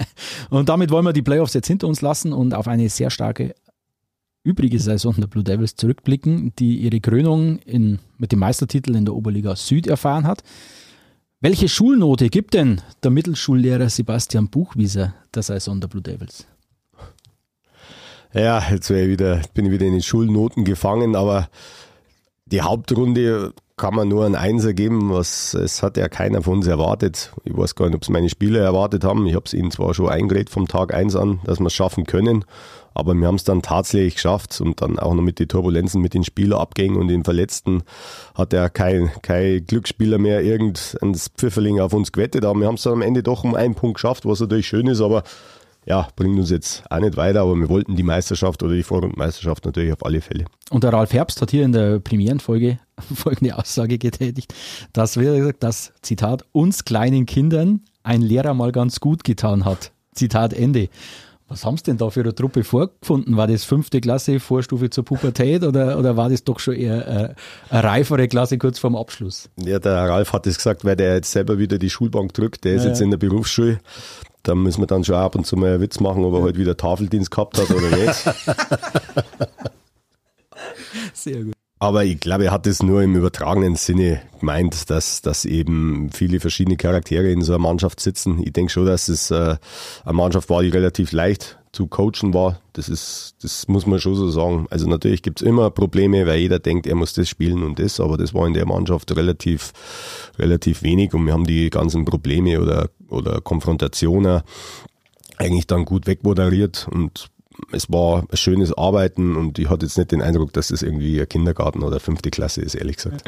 (laughs) und damit wollen wir die Playoffs jetzt hinter uns lassen und auf eine sehr starke übrige Saison der Blue Devils zurückblicken, die ihre Krönung in, mit dem Meistertitel in der Oberliga Süd erfahren hat. Welche Schulnote gibt denn der Mittelschullehrer Sebastian Buchwieser der Saison der Blue Devils? Ja, jetzt ich wieder, bin ich wieder in den Schulnoten gefangen, aber die Hauptrunde kann man nur ein Einser geben, was es hat ja keiner von uns erwartet. Ich weiß gar nicht, ob es meine Spieler erwartet haben. Ich habe es ihnen zwar schon eingeredet vom Tag eins an, dass wir es schaffen können, aber wir haben es dann tatsächlich geschafft und dann auch noch mit den Turbulenzen mit den Spielerabgängen und den Verletzten hat ja kein, kein Glücksspieler mehr irgendein Pfifferling auf uns gewettet, aber wir haben es dann am Ende doch um einen Punkt geschafft, was natürlich schön ist, aber ja, bringt uns jetzt auch nicht weiter, aber wir wollten die Meisterschaft oder die Vorrundmeisterschaft natürlich auf alle Fälle. Und der Ralf Herbst hat hier in der Premierenfolge (laughs) folgende Aussage getätigt, dass wir, das Zitat, uns kleinen Kindern ein Lehrer mal ganz gut getan hat. Zitat Ende. Was haben Sie denn da für eine Truppe vorgefunden? War das fünfte Klasse, Vorstufe zur Pubertät oder, oder war das doch schon eher äh, eine reifere Klasse kurz vorm Abschluss? Ja, der Ralf hat es gesagt, weil der jetzt selber wieder die Schulbank drückt. Der ist ja, jetzt in der Berufsschule. Da müssen wir dann schon ab und zu mal einen Witz machen, ob er heute wieder Tafeldienst gehabt hat oder nicht. (laughs) Sehr gut. Aber ich glaube, er hat es nur im übertragenen Sinne gemeint, dass, dass eben viele verschiedene Charaktere in so einer Mannschaft sitzen. Ich denke schon, dass es äh, eine Mannschaft war, die relativ leicht zu coachen war. Das ist, das muss man schon so sagen. Also natürlich gibt es immer Probleme, weil jeder denkt, er muss das spielen und das, aber das war in der Mannschaft relativ, relativ wenig und wir haben die ganzen Probleme oder, oder Konfrontationen eigentlich dann gut wegmoderiert und es war ein schönes Arbeiten und ich hatte jetzt nicht den Eindruck, dass das irgendwie ein Kindergarten oder fünfte Klasse ist, ehrlich gesagt.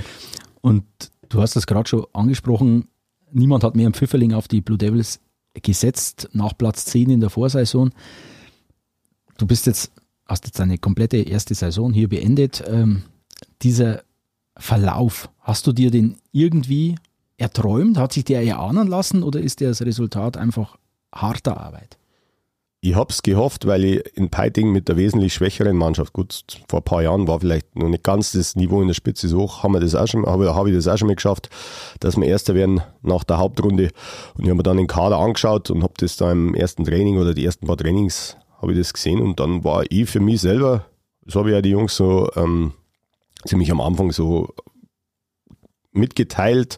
Und du hast das gerade schon angesprochen, niemand hat mehr einen Pfifferling auf die Blue Devils gesetzt nach Platz 10 in der Vorsaison. Du bist jetzt, hast jetzt eine komplette erste Saison hier beendet. Ähm, dieser Verlauf, hast du dir den irgendwie erträumt? Hat sich der erahnen lassen oder ist der das Resultat einfach harter Arbeit? Ich habe es gehofft, weil ich in Peiting mit der wesentlich schwächeren Mannschaft, gut, vor ein paar Jahren war vielleicht noch nicht ganz das Niveau in der Spitze so hoch, habe hab ich das auch schon mal geschafft, dass wir Erster werden nach der Hauptrunde. Und ich habe mir dann den Kader angeschaut und habe das da im ersten Training oder die ersten paar Trainings habe ich das gesehen und dann war ich für mich selber, das habe ich ja die Jungs so ähm, ziemlich am Anfang so mitgeteilt,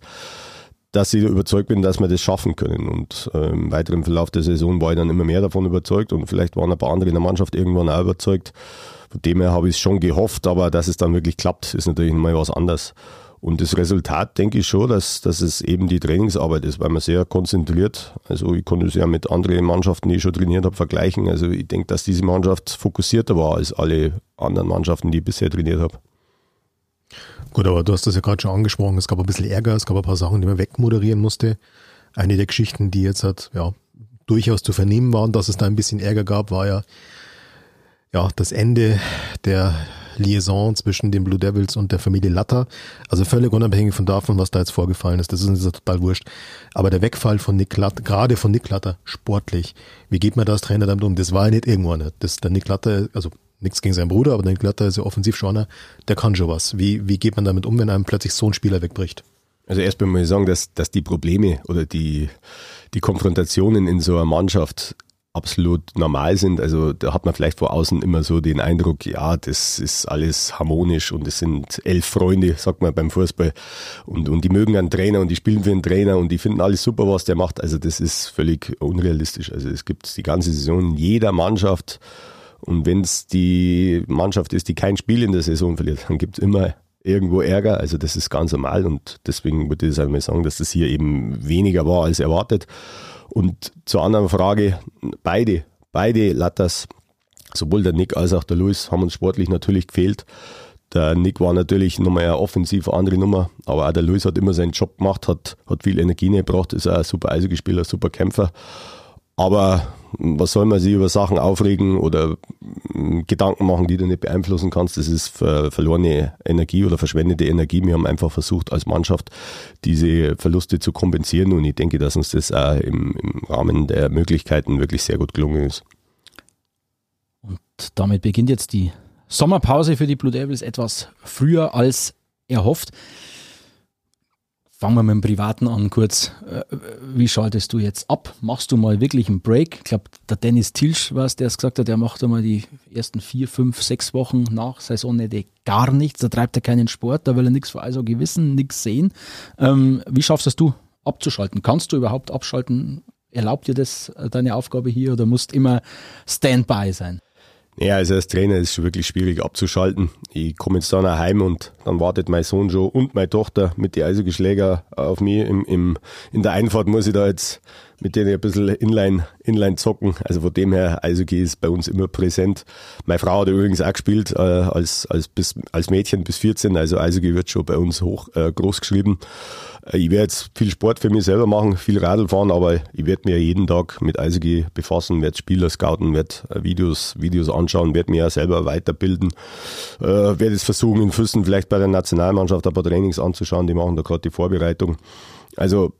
dass ich überzeugt bin, dass wir das schaffen können. Und äh, im weiteren Verlauf der Saison war ich dann immer mehr davon überzeugt und vielleicht waren ein paar andere in der Mannschaft irgendwann auch überzeugt. Von dem her habe ich es schon gehofft, aber dass es dann wirklich klappt, ist natürlich mal was anderes. Und das Resultat denke ich schon, dass, dass es eben die Trainingsarbeit ist, weil man sehr konzentriert, also ich konnte es ja mit anderen Mannschaften, die ich schon trainiert habe, vergleichen. Also ich denke, dass diese Mannschaft fokussierter war als alle anderen Mannschaften, die ich bisher trainiert habe. Gut, aber du hast das ja gerade schon angesprochen. Es gab ein bisschen Ärger, es gab ein paar Sachen, die man wegmoderieren musste. Eine der Geschichten, die jetzt hat, ja, durchaus zu vernehmen waren, dass es da ein bisschen Ärger gab, war ja, ja, das Ende der Liaison zwischen den Blue Devils und der Familie Latta. Also völlig unabhängig von davon, was da jetzt vorgefallen ist. Das ist uns total wurscht. Aber der Wegfall von Nick Latter, gerade von Nick Latter, sportlich. Wie geht man da als Trainer damit um? Das war ja nicht irgendwann. Das, der Nick Latter, also nichts gegen seinen Bruder, aber Nick Latter ist ja offensiv schon einer, der kann schon was. Wie, wie geht man damit um, wenn einem plötzlich so ein Spieler wegbricht? Also erstmal muss ich sagen, dass, dass die Probleme oder die, die Konfrontationen in so einer Mannschaft absolut normal sind. Also da hat man vielleicht vor außen immer so den Eindruck, ja, das ist alles harmonisch und es sind elf Freunde, sagt man beim Fußball. Und, und die mögen einen Trainer und die spielen für einen Trainer und die finden alles super, was der macht. Also das ist völlig unrealistisch. Also es gibt die ganze Saison in jeder Mannschaft und wenn es die Mannschaft ist, die kein Spiel in der Saison verliert, dann gibt es immer irgendwo Ärger. Also das ist ganz normal und deswegen würde ich sagen, dass das hier eben weniger war als erwartet. Und zur anderen Frage, beide, beide Latters, sowohl der Nick als auch der Luis, haben uns sportlich natürlich gefehlt. Der Nick war natürlich nochmal eine offensiv andere Nummer, aber auch der Luis hat immer seinen Job gemacht, hat, hat viel Energie gebracht, ist auch ein super Eishockeyspieler, super Kämpfer. Aber was soll man sich über Sachen aufregen oder hm, Gedanken machen, die du nicht beeinflussen kannst? Das ist verlorene Energie oder verschwendete Energie. Wir haben einfach versucht, als Mannschaft diese Verluste zu kompensieren und ich denke, dass uns das auch im, im Rahmen der Möglichkeiten wirklich sehr gut gelungen ist. Und damit beginnt jetzt die Sommerpause für die Blue Devils etwas früher als erhofft. Fangen wir mit dem Privaten an kurz. Äh, wie schaltest du jetzt ab? Machst du mal wirklich einen Break? Ich glaube, der Dennis Tilsch war es, der es gesagt hat, der macht einmal die ersten vier, fünf, sechs Wochen nach Saisonende gar nichts. Da treibt er keinen Sport, da will er nichts für Eishockey wissen, nichts sehen. Ähm, wie schaffst es du abzuschalten? Kannst du überhaupt abschalten? Erlaubt dir das äh, deine Aufgabe hier oder musst immer Standby sein? Ja, also als Trainer ist es wirklich schwierig abzuschalten. Ich komme jetzt dann nach heim und dann wartet mein Sohn schon und meine Tochter mit den Eishockeyschläger auf mich. Im, im, in der Einfahrt muss ich da jetzt mit denen ein bisschen Inline, Inline zocken. Also von dem her, Eishockey ist bei uns immer präsent. Meine Frau hat übrigens auch gespielt äh, als, als, bis, als Mädchen bis 14. Also Eishockey wird schon bei uns hoch äh, groß geschrieben. Äh, ich werde jetzt viel Sport für mich selber machen, viel Radl fahren, aber ich werde mir jeden Tag mit Eishockey befassen, werde Spieler scouten, werde äh, Videos, Videos anschauen, werde mir ja selber weiterbilden, äh, werde es versuchen, in Füssen vielleicht bei der Nationalmannschaft ein paar Trainings anzuschauen, die machen da gerade die Vorbereitung. Also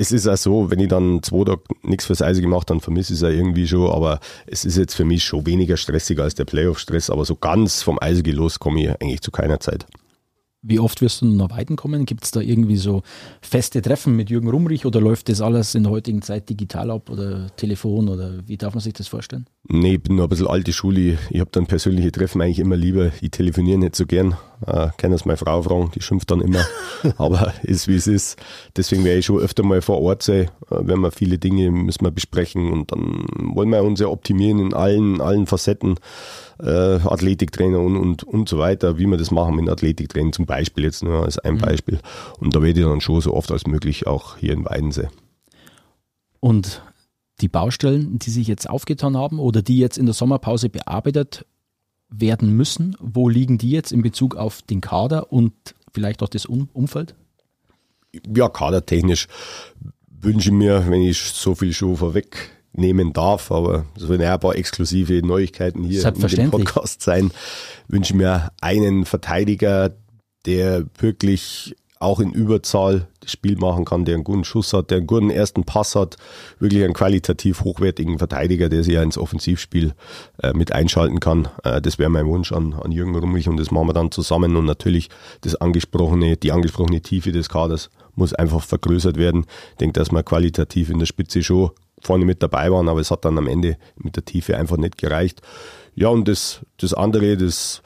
es ist auch so, wenn ich dann zwei Tage nichts fürs Eise gemacht dann vermisse ich es ja irgendwie schon, aber es ist jetzt für mich schon weniger stressig als der Playoff-Stress, aber so ganz vom Eisige los komme ich eigentlich zu keiner Zeit. Wie oft wirst du nach Weiden kommen? Gibt es da irgendwie so feste Treffen mit Jürgen Rumrich oder läuft das alles in der heutigen Zeit digital ab oder Telefon oder wie darf man sich das vorstellen? Nee, ich bin nur ein bisschen alte Schule. Ich habe dann persönliche Treffen eigentlich immer lieber. Ich telefoniere nicht so gern. Äh, kann das meine Frau fragen, die schimpft dann immer. (laughs) Aber ist wie es ist. Deswegen werde ich schon öfter mal vor Ort sein, äh, wenn wir viele Dinge müssen wir besprechen und dann wollen wir uns ja optimieren in allen, allen Facetten. Äh, Athletiktrainer und, und, und so weiter, wie wir das machen mit Athletiktraining zum Beispiel jetzt nur als ein mhm. Beispiel. Und da werde ich dann schon so oft als möglich auch hier in Weidensee. Und die Baustellen, die sich jetzt aufgetan haben oder die jetzt in der Sommerpause bearbeitet werden müssen, wo liegen die jetzt in Bezug auf den Kader und vielleicht auch das Umfeld? Ja, kadertechnisch wünsche ich mir, wenn ich so viel schon vorwegnehmen darf, aber es werden ja ein paar exklusive Neuigkeiten hier in dem Podcast sein, wünsche ich mir einen Verteidiger, der wirklich auch in Überzahl das Spiel machen kann, der einen guten Schuss hat, der einen guten ersten Pass hat, wirklich einen qualitativ hochwertigen Verteidiger, der sich ja ins Offensivspiel äh, mit einschalten kann. Äh, das wäre mein Wunsch an, an Jürgen Rummlich und das machen wir dann zusammen und natürlich das angesprochene, die angesprochene Tiefe des Kaders muss einfach vergrößert werden. Ich denke, dass wir qualitativ in der Spitze schon vorne mit dabei waren, aber es hat dann am Ende mit der Tiefe einfach nicht gereicht. Ja, und das, das andere, das,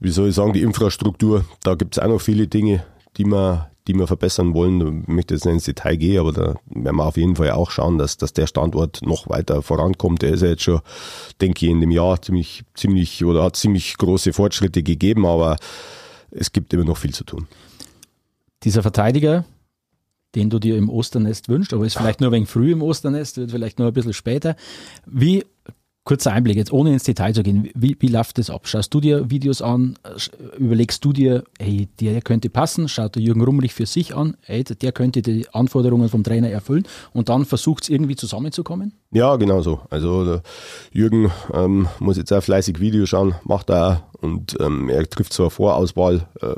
wie soll ich sagen, die Infrastruktur, da gibt es auch noch viele Dinge, die wir, die wir verbessern wollen. Ich möchte jetzt nicht ins Detail gehen, aber da werden wir auf jeden Fall auch schauen, dass, dass der Standort noch weiter vorankommt. Der ist ja jetzt schon, denke ich, in dem Jahr ziemlich, ziemlich oder hat ziemlich große Fortschritte gegeben, aber es gibt immer noch viel zu tun. Dieser Verteidiger, den du dir im Osternest wünschst, aber ist vielleicht nur ein wenig früh im Osternest, wird vielleicht nur ein bisschen später. Wie kurzer Einblick, jetzt ohne ins Detail zu gehen, wie, wie läuft das ab? Schaust du dir Videos an, überlegst du dir, hey, der könnte passen, schaut der Jürgen Rumrich für sich an, hey, der könnte die Anforderungen vom Trainer erfüllen und dann versucht es irgendwie zusammenzukommen? Ja, genau so. Also Jürgen ähm, muss jetzt auch fleißig Videos schauen, macht er und ähm, er trifft zwar Vorauswahl, äh,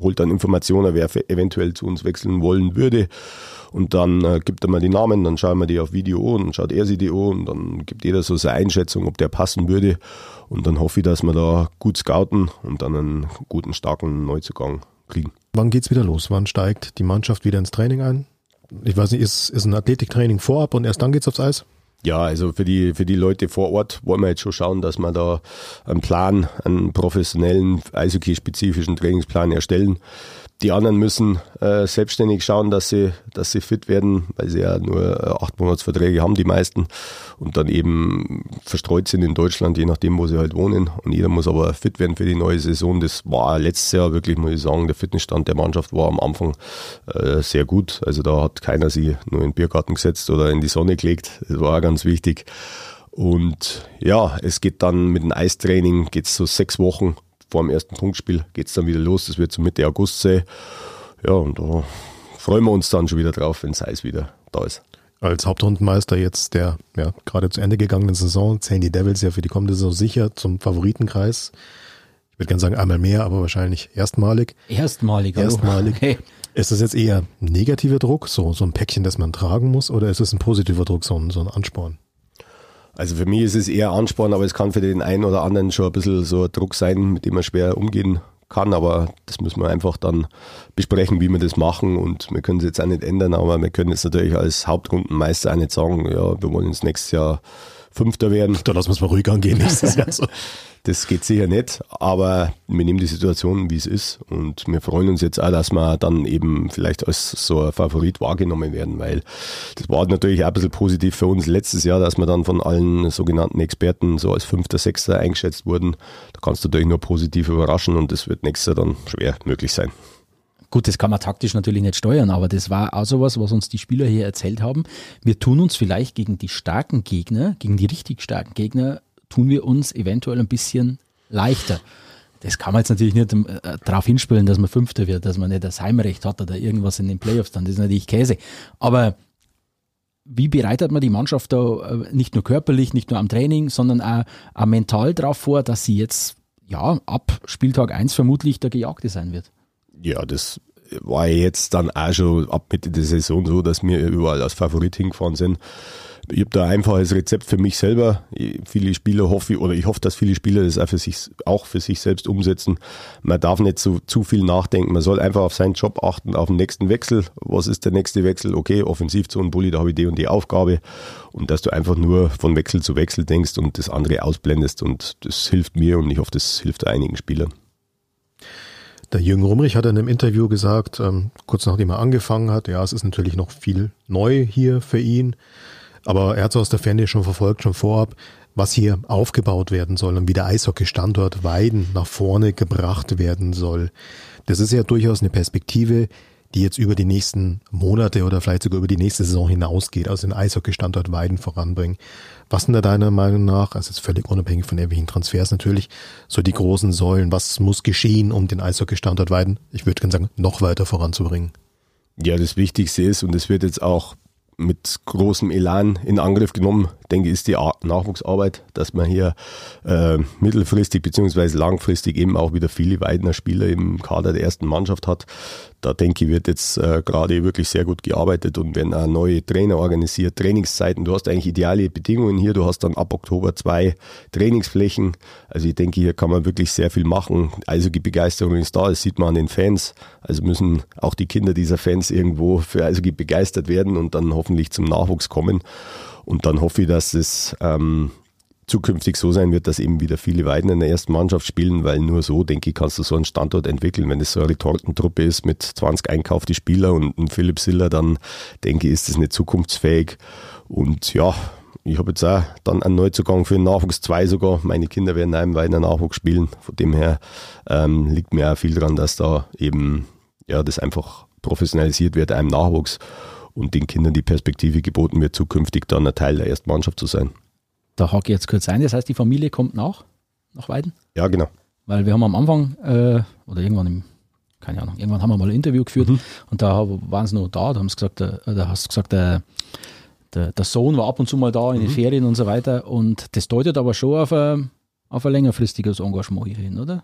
holt dann Informationen, wer eventuell zu uns wechseln wollen würde und dann äh, gibt er mal die Namen, dann schauen wir die auf Video an, dann schaut er sie die an und dann gibt jeder so seine Einschätzung, ob der passen würde. Und dann hoffe ich, dass wir da gut scouten und dann einen guten, starken Neuzugang kriegen. Wann geht's wieder los? Wann steigt die Mannschaft wieder ins Training ein? Ich weiß nicht, ist, ist ein Athletiktraining vorab und erst dann geht's aufs Eis? Ja, also für die, für die Leute vor Ort wollen wir jetzt schon schauen, dass wir da einen Plan, einen professionellen, eishockey-spezifischen Trainingsplan erstellen. Die anderen müssen äh, selbstständig schauen, dass sie, dass sie fit werden, weil sie ja nur äh, acht Monatsverträge haben, die meisten, und dann eben verstreut sind in Deutschland, je nachdem, wo sie halt wohnen. Und jeder muss aber fit werden für die neue Saison. Das war letztes Jahr wirklich, muss ich sagen, der Fitnessstand der Mannschaft war am Anfang äh, sehr gut. Also da hat keiner sie nur in den Biergarten gesetzt oder in die Sonne gelegt. Das war ganz wichtig. Und ja, es geht dann mit dem Eistraining, geht's so sechs Wochen vor dem ersten Punktspiel geht es dann wieder los. Das wird so Mitte August sein. Ja, und da freuen wir uns dann schon wieder drauf, wenn Eis wieder da ist. Als Hauptrundenmeister jetzt der ja, gerade zu Ende gegangenen Saison zählen die Devils ja für die kommende Saison sicher zum Favoritenkreis. Ich würde gerne sagen einmal mehr, aber wahrscheinlich erstmalig. Erstmalig. Erstmalig. Okay. Ist das jetzt eher negativer Druck, so, so ein Päckchen, das man tragen muss, oder ist es ein positiver Druck, so ein, so ein Ansporn? Also für mich ist es eher Ansporn, aber es kann für den einen oder anderen schon ein bisschen so ein Druck sein, mit dem man schwer umgehen kann, aber das müssen wir einfach dann besprechen, wie wir das machen und wir können es jetzt auch nicht ändern, aber wir können jetzt natürlich als Hauptrundenmeister auch nicht sagen, ja, wir wollen jetzt nächstes Jahr Fünfter werden. Da lassen wir es mal ruhig angehen nächstes Jahr. (laughs) So. Das geht sicher nicht, aber wir nehmen die Situation, wie es ist und wir freuen uns jetzt auch, dass wir dann eben vielleicht als so ein Favorit wahrgenommen werden, weil das war natürlich auch ein bisschen positiv für uns letztes Jahr, dass wir dann von allen sogenannten Experten so als Fünfter, Sechster eingeschätzt wurden. Da kannst du natürlich nur positiv überraschen und das wird nächstes Jahr dann schwer möglich sein. Gut, das kann man taktisch natürlich nicht steuern, aber das war auch sowas, was uns die Spieler hier erzählt haben. Wir tun uns vielleicht gegen die starken Gegner, gegen die richtig starken Gegner, tun wir uns eventuell ein bisschen leichter. Das kann man jetzt natürlich nicht äh, darauf hinspielen, dass man Fünfter wird, dass man nicht das Heimrecht hat oder irgendwas in den Playoffs dann. Das ist natürlich Käse. Aber wie bereitet man die Mannschaft da äh, nicht nur körperlich, nicht nur am Training, sondern auch, auch mental darauf vor, dass sie jetzt ja ab Spieltag 1 vermutlich der Gejagte sein wird? Ja, das war jetzt dann auch schon ab Mitte der Saison so, dass wir überall als Favorit hingefahren sind ich habe da ein einfaches Rezept für mich selber. Viele Spieler hoffe ich, oder ich hoffe, dass viele Spieler das auch für sich, auch für sich selbst umsetzen. Man darf nicht zu, zu viel nachdenken. Man soll einfach auf seinen Job achten, auf den nächsten Wechsel. Was ist der nächste Wechsel? Okay, Offensivzone, Bulli, da habe ich die und die Aufgabe. Und dass du einfach nur von Wechsel zu Wechsel denkst und das andere ausblendest. Und das hilft mir und ich hoffe, das hilft einigen Spielern. Der Jürgen Rumrich hat in einem Interview gesagt, ähm, kurz nachdem er angefangen hat, ja, es ist natürlich noch viel neu hier für ihn, aber er hat es aus der Ferne schon verfolgt, schon vorab, was hier aufgebaut werden soll und wie der Eishockey-Standort Weiden nach vorne gebracht werden soll. Das ist ja durchaus eine Perspektive, die jetzt über die nächsten Monate oder vielleicht sogar über die nächste Saison hinausgeht, also den Eishockey-Standort Weiden voranbringen. Was sind da deiner Meinung nach, also jetzt völlig unabhängig von irgendwelchen Transfers natürlich, so die großen Säulen, was muss geschehen, um den Eishockey-Standort Weiden, ich würde gerne sagen, noch weiter voranzubringen? Ja, das Wichtigste ist, und es wird jetzt auch mit großem Elan in Angriff genommen, denke ist die Nachwuchsarbeit, dass man hier äh, mittelfristig beziehungsweise langfristig eben auch wieder viele Weidener Spieler im Kader der ersten Mannschaft hat. Da denke ich, wird jetzt äh, gerade wirklich sehr gut gearbeitet und wenn ein neue Trainer organisiert, Trainingszeiten, du hast eigentlich ideale Bedingungen hier, du hast dann ab Oktober zwei Trainingsflächen, also ich denke, hier kann man wirklich sehr viel machen, also die Begeisterung ist da, das sieht man an den Fans, also müssen auch die Kinder dieser Fans irgendwo für Eishockey begeistert werden und dann hoffentlich zum Nachwuchs kommen und dann hoffe ich, dass es ähm, zukünftig so sein wird, dass eben wieder viele Weiden in der ersten Mannschaft spielen, weil nur so, denke ich, kannst du so einen Standort entwickeln. Wenn es so eine Retortentruppe ist mit 20 einkaufte Spieler und ein Philipp Siller, dann denke ich, ist das nicht zukunftsfähig. Und ja, ich habe jetzt auch dann einen Neuzugang für den Nachwuchs 2 sogar. Meine Kinder werden einem weiter Nachwuchs spielen. Von dem her ähm, liegt mir auch viel dran, dass da eben ja das einfach professionalisiert wird, einem Nachwuchs und den Kindern die Perspektive geboten wird, zukünftig dann ein Teil der ersten Mannschaft zu sein da hake ich jetzt kurz ein. Das heißt, die Familie kommt nach, nach Weiden? Ja, genau. Weil wir haben am Anfang, äh, oder irgendwann im, keine Ahnung, irgendwann haben wir mal ein Interview geführt mhm. und da waren sie noch da, da haben sie gesagt, äh, da hast du gesagt, äh, der, der, Sohn war ab und zu mal da in mhm. den Ferien und so weiter und das deutet aber schon auf ein, auf ein längerfristiges Engagement hier hin, oder?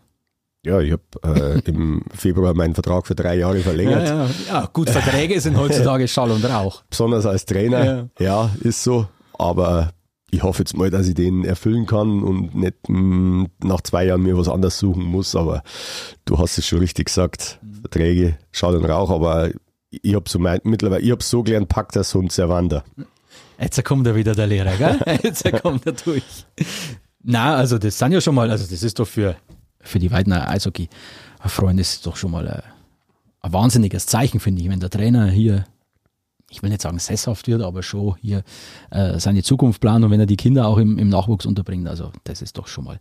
Ja, ich habe äh, im (laughs) Februar meinen Vertrag für drei Jahre verlängert. Ja, ja. ja gut, Verträge (laughs) sind heutzutage Schall und Rauch. Besonders als Trainer, ja. ja, ist so. Aber ich hoffe jetzt mal, dass ich den erfüllen kann und nicht mh, hm, nach zwei Jahren mir was anderes suchen muss. Aber du hast es schon richtig gesagt. Verträge, Schall und Rauch, aber ich habe so mein, mittlerweile, ich habe so gelernt, packt das Hund Servander. Jetzt kommt er wieder, der Lehrer, gell? (laughs) Jetzt kommt er durch. Na, also das sind ja schon mal, also das ist doch für, für die Weidner Eishockey-Freunde ist doch schon mal ein, ein wahnsinniges Zeichen, finde ich, wenn der Trainer hier ich will nicht sagen sesshaft wird, aber schon hier äh, seine Zukunft plant und wenn er die Kinder auch im, im Nachwuchs unterbringt. Also das ist doch schon mal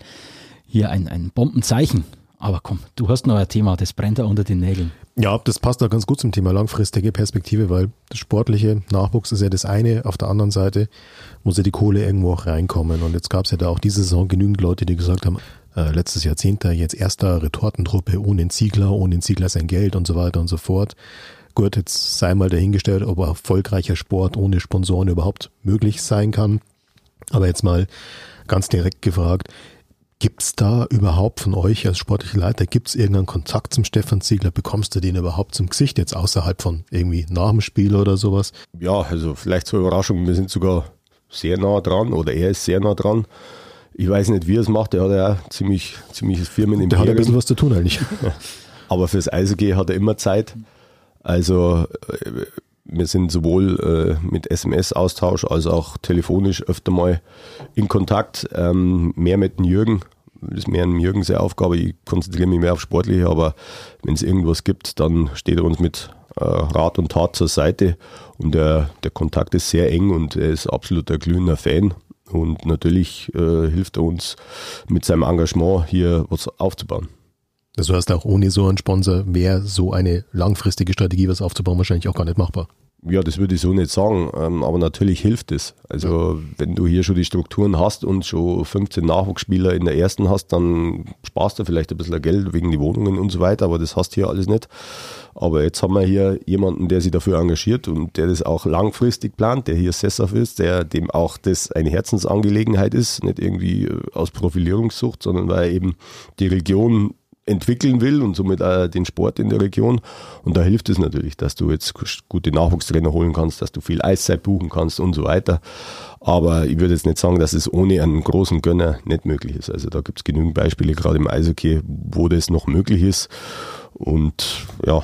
hier ein, ein Bombenzeichen. Aber komm, du hast noch ein Thema, das brennt da unter den Nägeln. Ja, das passt da ganz gut zum Thema langfristige Perspektive, weil das sportliche Nachwuchs ist ja das eine. Auf der anderen Seite muss ja die Kohle irgendwo auch reinkommen. Und jetzt gab es ja da auch diese Saison genügend Leute, die gesagt haben, äh, letztes Jahrzehnter, jetzt erster Retortentruppe ohne den Ziegler, ohne den Ziegler sein Geld und so weiter und so fort. Gut, jetzt sei mal dahingestellt, ob erfolgreicher Sport ohne Sponsoren überhaupt möglich sein kann. Aber jetzt mal ganz direkt gefragt, Gibt's da überhaupt von euch als sportlicher Leiter, gibt's irgendeinen Kontakt zum Stefan Ziegler? Bekommst du den überhaupt zum Gesicht, jetzt außerhalb von irgendwie nach dem Spiel oder sowas? Ja, also vielleicht zur Überraschung, wir sind sogar sehr nah dran oder er ist sehr nah dran. Ich weiß nicht, wie er es macht, er hat ja auch ziemlich, ziemliches Firmen im Der hat ein bisschen was zu tun eigentlich. (laughs) Aber fürs Eishockey hat er immer Zeit. Also äh, wir sind sowohl äh, mit SMS-Austausch als auch telefonisch öfter mal in Kontakt, ähm, mehr mit dem Jürgen. Das ist mehr ein Jürgen seine Aufgabe. Ich konzentriere mich mehr auf Sportliche, aber wenn es irgendwas gibt, dann steht er uns mit äh, Rat und Tat zur Seite. Und der, der Kontakt ist sehr eng und er ist absolut ein glühender Fan. Und natürlich äh, hilft er uns mit seinem Engagement hier was aufzubauen. Das heißt, auch ohne so einen Sponsor wäre so eine langfristige Strategie, was aufzubauen, wahrscheinlich auch gar nicht machbar. Ja, das würde ich so nicht sagen, ähm, aber natürlich hilft es. Also, wenn du hier schon die Strukturen hast und schon 15 Nachwuchsspieler in der ersten hast, dann sparst du vielleicht ein bisschen Geld wegen die Wohnungen und so weiter, aber das hast du hier alles nicht. Aber jetzt haben wir hier jemanden, der sich dafür engagiert und der das auch langfristig plant, der hier sesshaft ist, der dem auch das eine Herzensangelegenheit ist, nicht irgendwie äh, aus Profilierungssucht, sondern weil eben die Region entwickeln will und somit auch den Sport in der Region. Und da hilft es natürlich, dass du jetzt gute Nachwuchstrainer holen kannst, dass du viel Eiszeit buchen kannst und so weiter. Aber ich würde jetzt nicht sagen, dass es ohne einen großen Gönner nicht möglich ist. Also da gibt es genügend Beispiele, gerade im Eishockey, wo das noch möglich ist. Und ja,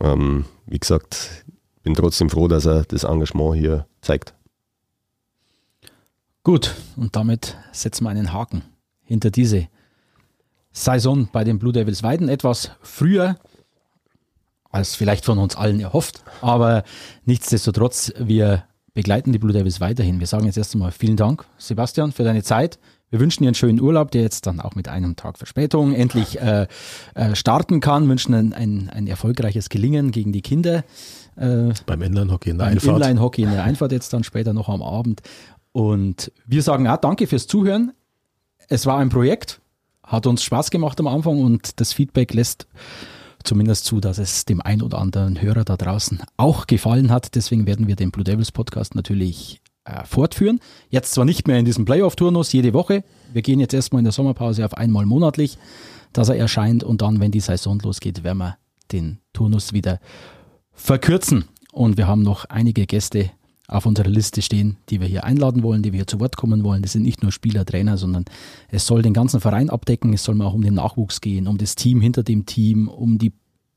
ähm, wie gesagt, bin trotzdem froh, dass er das Engagement hier zeigt. Gut, und damit setzen wir einen Haken hinter diese Saison bei den Blue Devils Weiden. Etwas früher als vielleicht von uns allen erhofft. Aber nichtsdestotrotz, wir begleiten die Blue Devils weiterhin. Wir sagen jetzt erst einmal vielen Dank, Sebastian, für deine Zeit. Wir wünschen dir einen schönen Urlaub, der jetzt dann auch mit einem Tag Verspätung endlich äh, äh, starten kann. Wünschen ein, ein, ein erfolgreiches Gelingen gegen die Kinder. Äh, beim Inline-Hockey in der beim Einfahrt. Inline-Hockey in der Einfahrt jetzt dann später noch am Abend. Und wir sagen auch danke fürs Zuhören. Es war ein Projekt, hat uns Spaß gemacht am Anfang und das Feedback lässt zumindest zu, dass es dem ein oder anderen Hörer da draußen auch gefallen hat. Deswegen werden wir den Blue Devils Podcast natürlich äh, fortführen. Jetzt zwar nicht mehr in diesem Playoff-Turnus jede Woche. Wir gehen jetzt erstmal in der Sommerpause auf einmal monatlich, dass er erscheint und dann, wenn die Saison losgeht, werden wir den Turnus wieder verkürzen. Und wir haben noch einige Gäste auf unserer Liste stehen, die wir hier einladen wollen, die wir hier zu Wort kommen wollen. Das sind nicht nur Spieler, Trainer, sondern es soll den ganzen Verein abdecken. Es soll mal auch um den Nachwuchs gehen, um das Team hinter dem Team, um die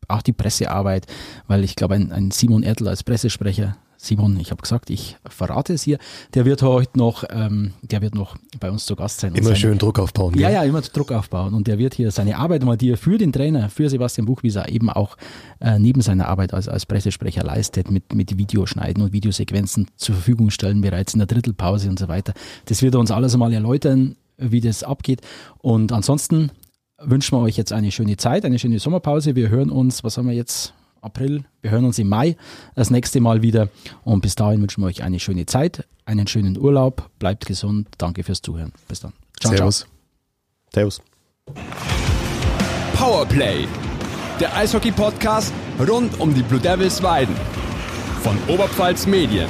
auch die Pressearbeit, weil ich glaube, ein, ein Simon Ertl als Pressesprecher Simon, ich habe gesagt, ich verrate es hier. Der wird heute noch, ähm, der wird noch bei uns zu Gast sein. Immer seine, schön Druck aufbauen. Ja, ja, immer Druck aufbauen. Und der wird hier seine Arbeit mal, die er für den Trainer, für Sebastian Buchwieser eben auch äh, neben seiner Arbeit als, als Pressesprecher leistet, mit, mit Videoschneiden und Videosequenzen zur Verfügung stellen, bereits in der Drittelpause und so weiter. Das wird er uns alles mal erläutern, wie das abgeht. Und ansonsten wünschen wir euch jetzt eine schöne Zeit, eine schöne Sommerpause. Wir hören uns, was haben wir jetzt? April. Wir hören uns im Mai das nächste Mal wieder. Und bis dahin wünschen wir euch eine schöne Zeit, einen schönen Urlaub. Bleibt gesund. Danke fürs Zuhören. Bis dann. Ciao, Servus. Ciao. Servus. Powerplay. Der Eishockey-Podcast rund um die Blue Devils Weiden. Von Oberpfalz Medien.